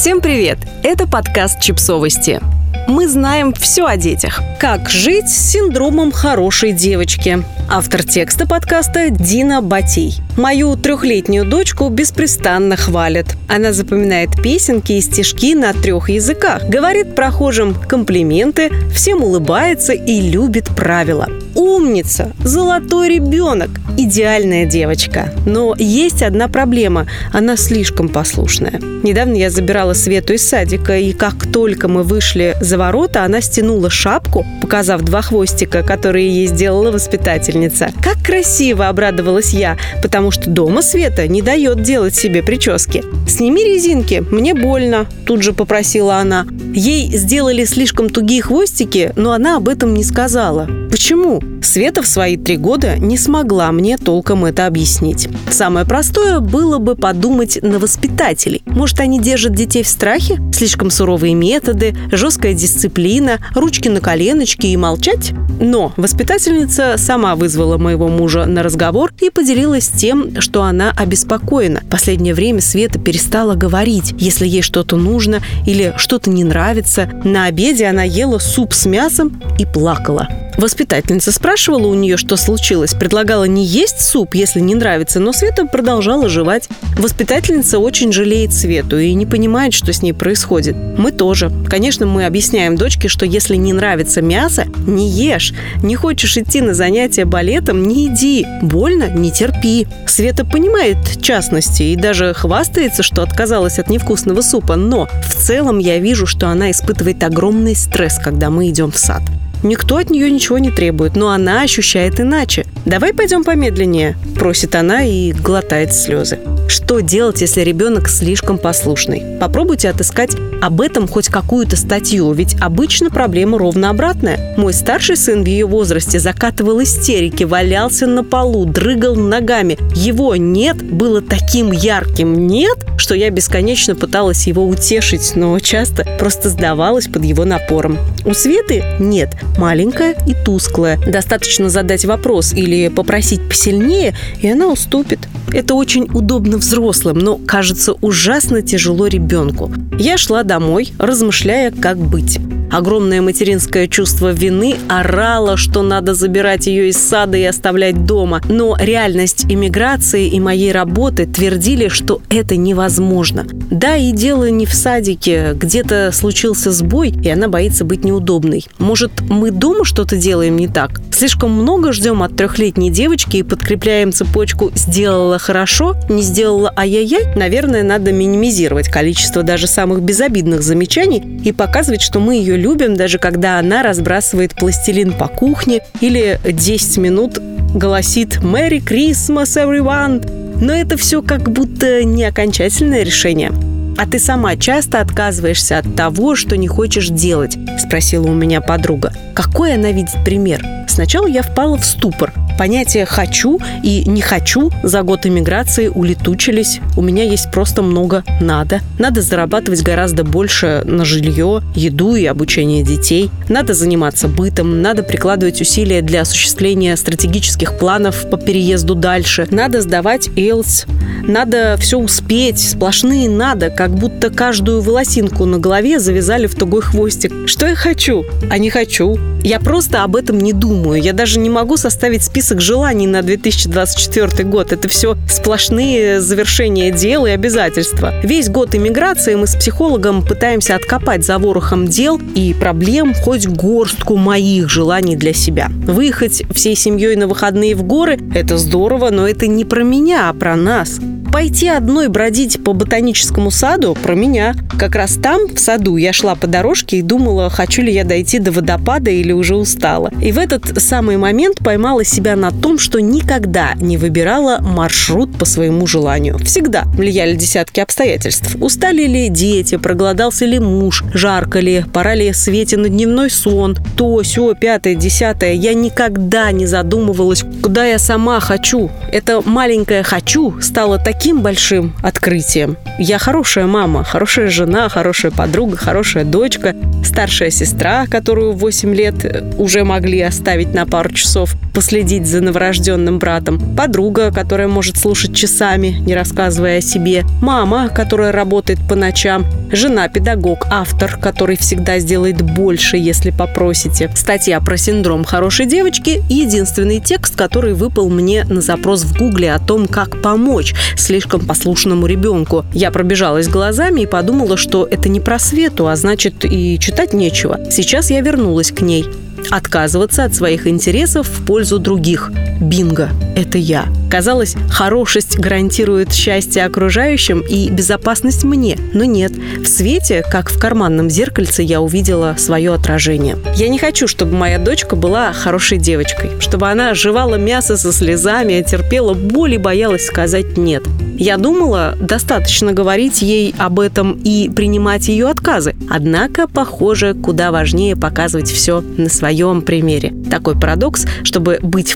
Всем привет! Это подкаст «Чипсовости». Мы знаем все о детях. Как жить с синдромом хорошей девочки. Автор текста подкаста Дина Батей. Мою трехлетнюю дочку беспрестанно хвалят. Она запоминает песенки и стишки на трех языках, говорит прохожим комплименты, всем улыбается и любит правила. Умница, золотой ребенок, идеальная девочка. Но есть одна проблема – она слишком послушная. Недавно я забирала Свету из садика, и как только мы вышли за ворота, она стянула шапку, показав два хвостика, которые ей сделала воспитательница. Как красиво обрадовалась я, потому что дома Света не дает делать себе прически. «Сними резинки, мне больно», – тут же попросила она. Ей сделали слишком тугие хвостики, но она об этом не сказала. Почему? Света в свои три года не смогла мне толком это объяснить. Самое простое было бы подумать на воспитателей. Может, они держат детей в страхе? Слишком суровые методы, жесткая дисциплина, ручки на коленочки и молчать? Но воспитательница сама вызвала моего мужа на разговор и поделилась тем, что она обеспокоена. Последнее время Света перестала говорить, если ей что-то нужно или что-то не нравится. На обеде она ела суп с мясом и плакала. Воспитательница спрашивала у нее, что случилось, предлагала не есть суп, если не нравится, но Света продолжала жевать. Воспитательница очень жалеет Свету и не понимает, что с ней происходит. Мы тоже. Конечно, мы объясняем дочке, что если не нравится мясо, не ешь. Не хочешь идти на занятия балетом, не иди. Больно, не терпи. Света понимает частности и даже хвастается, что отказалась от невкусного супа, но в целом я вижу, что она испытывает огромный стресс, когда мы идем в сад. Никто от нее ничего не требует, но она ощущает иначе. «Давай пойдем помедленнее», – просит она и глотает слезы. Что делать, если ребенок слишком послушный? Попробуйте отыскать об этом хоть какую-то статью, ведь обычно проблема ровно обратная. Мой старший сын в ее возрасте закатывал истерики, валялся на полу, дрыгал ногами. Его «нет» было таким ярким «нет», что я бесконечно пыталась его утешить, но часто просто сдавалась под его напором. У Светы нет, маленькая и тусклая. Достаточно задать вопрос или попросить посильнее, и она уступит. Это очень удобно взрослым, но кажется ужасно тяжело ребенку. Я шла домой, размышляя, как быть. Огромное материнское чувство вины орало, что надо забирать ее из сада и оставлять дома. Но реальность иммиграции и моей работы твердили, что это невозможно. Да, и дело не в садике. Где-то случился сбой, и она боится быть неудобной. Может, мы дома что-то делаем не так? Слишком много ждем от трехлетней девочки и подкрепляем цепочку «сделала хорошо», «не сделала ай-яй-яй». Наверное, надо минимизировать количество даже самых безобидных замечаний и показывать, что мы ее любим, даже когда она разбрасывает пластилин по кухне или 10 минут голосит «Merry Christmas, everyone!». Но это все как будто не окончательное решение. «А ты сама часто отказываешься от того, что не хочешь делать?» – спросила у меня подруга. Какой она видит пример? Сначала я впала в ступор. Понятия «хочу» и «не хочу» за год иммиграции улетучились. У меня есть просто много «надо». Надо зарабатывать гораздо больше на жилье, еду и обучение детей. Надо заниматься бытом. Надо прикладывать усилия для осуществления стратегических планов по переезду дальше. Надо сдавать IELTS. Надо все успеть. Сплошные «надо», как будто каждую волосинку на голове завязали в тугой хвостик. Что я хочу, а не хочу. Я просто об этом не думаю. Я даже не могу составить список желаний на 2024 год. Это все сплошные завершения дел и обязательства. Весь год иммиграции мы с психологом пытаемся откопать за ворохом дел и проблем хоть горстку моих желаний для себя. Выехать всей семьей на выходные в горы – это здорово, но это не про меня, а про нас. Пойти одной бродить по ботаническому саду про меня. Как раз там, в саду, я шла по дорожке и думала, хочу ли я дойти до водопада или уже устала. И в этот самый момент поймала себя на том, что никогда не выбирала маршрут по своему желанию. Всегда влияли десятки обстоятельств. Устали ли дети, проголодался ли муж, жарко ли, пора ли Свете на дневной сон, то, все, пятое, десятое. Я никогда не задумывалась, куда я сама хочу. Это маленькое «хочу» стало таким таким большим открытием. Я хорошая мама, хорошая жена, хорошая подруга, хорошая дочка, старшая сестра, которую в 8 лет уже могли оставить на пару часов, последить за новорожденным братом, подруга, которая может слушать часами, не рассказывая о себе, мама, которая работает по ночам, Жена педагог, автор, который всегда сделает больше, если попросите. Статья про синдром хорошей девочки – единственный текст, который выпал мне на запрос в Гугле о том, как помочь слишком послушному ребенку. Я пробежалась глазами и подумала, что это не про Свету, а значит и читать нечего. Сейчас я вернулась к ней. Отказываться от своих интересов в пользу других. Бинго! Это я. Казалось, хорошесть гарантирует счастье окружающим и безопасность мне. Но нет. В свете, как в карманном зеркальце, я увидела свое отражение. Я не хочу, чтобы моя дочка была хорошей девочкой. Чтобы она жевала мясо со слезами, терпела боль и боялась сказать «нет». Я думала, достаточно говорить ей об этом и принимать ее отказы. Однако, похоже, куда важнее показывать все на своем примере. Такой парадокс, чтобы быть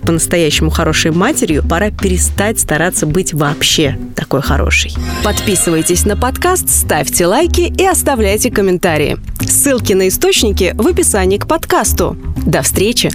по-настоящему хорошей матерью, пора перестать стараться быть вообще такой хорошей. Подписывайтесь на подкаст, ставьте лайки и оставляйте комментарии. Ссылки на источники в описании к подкасту. До встречи!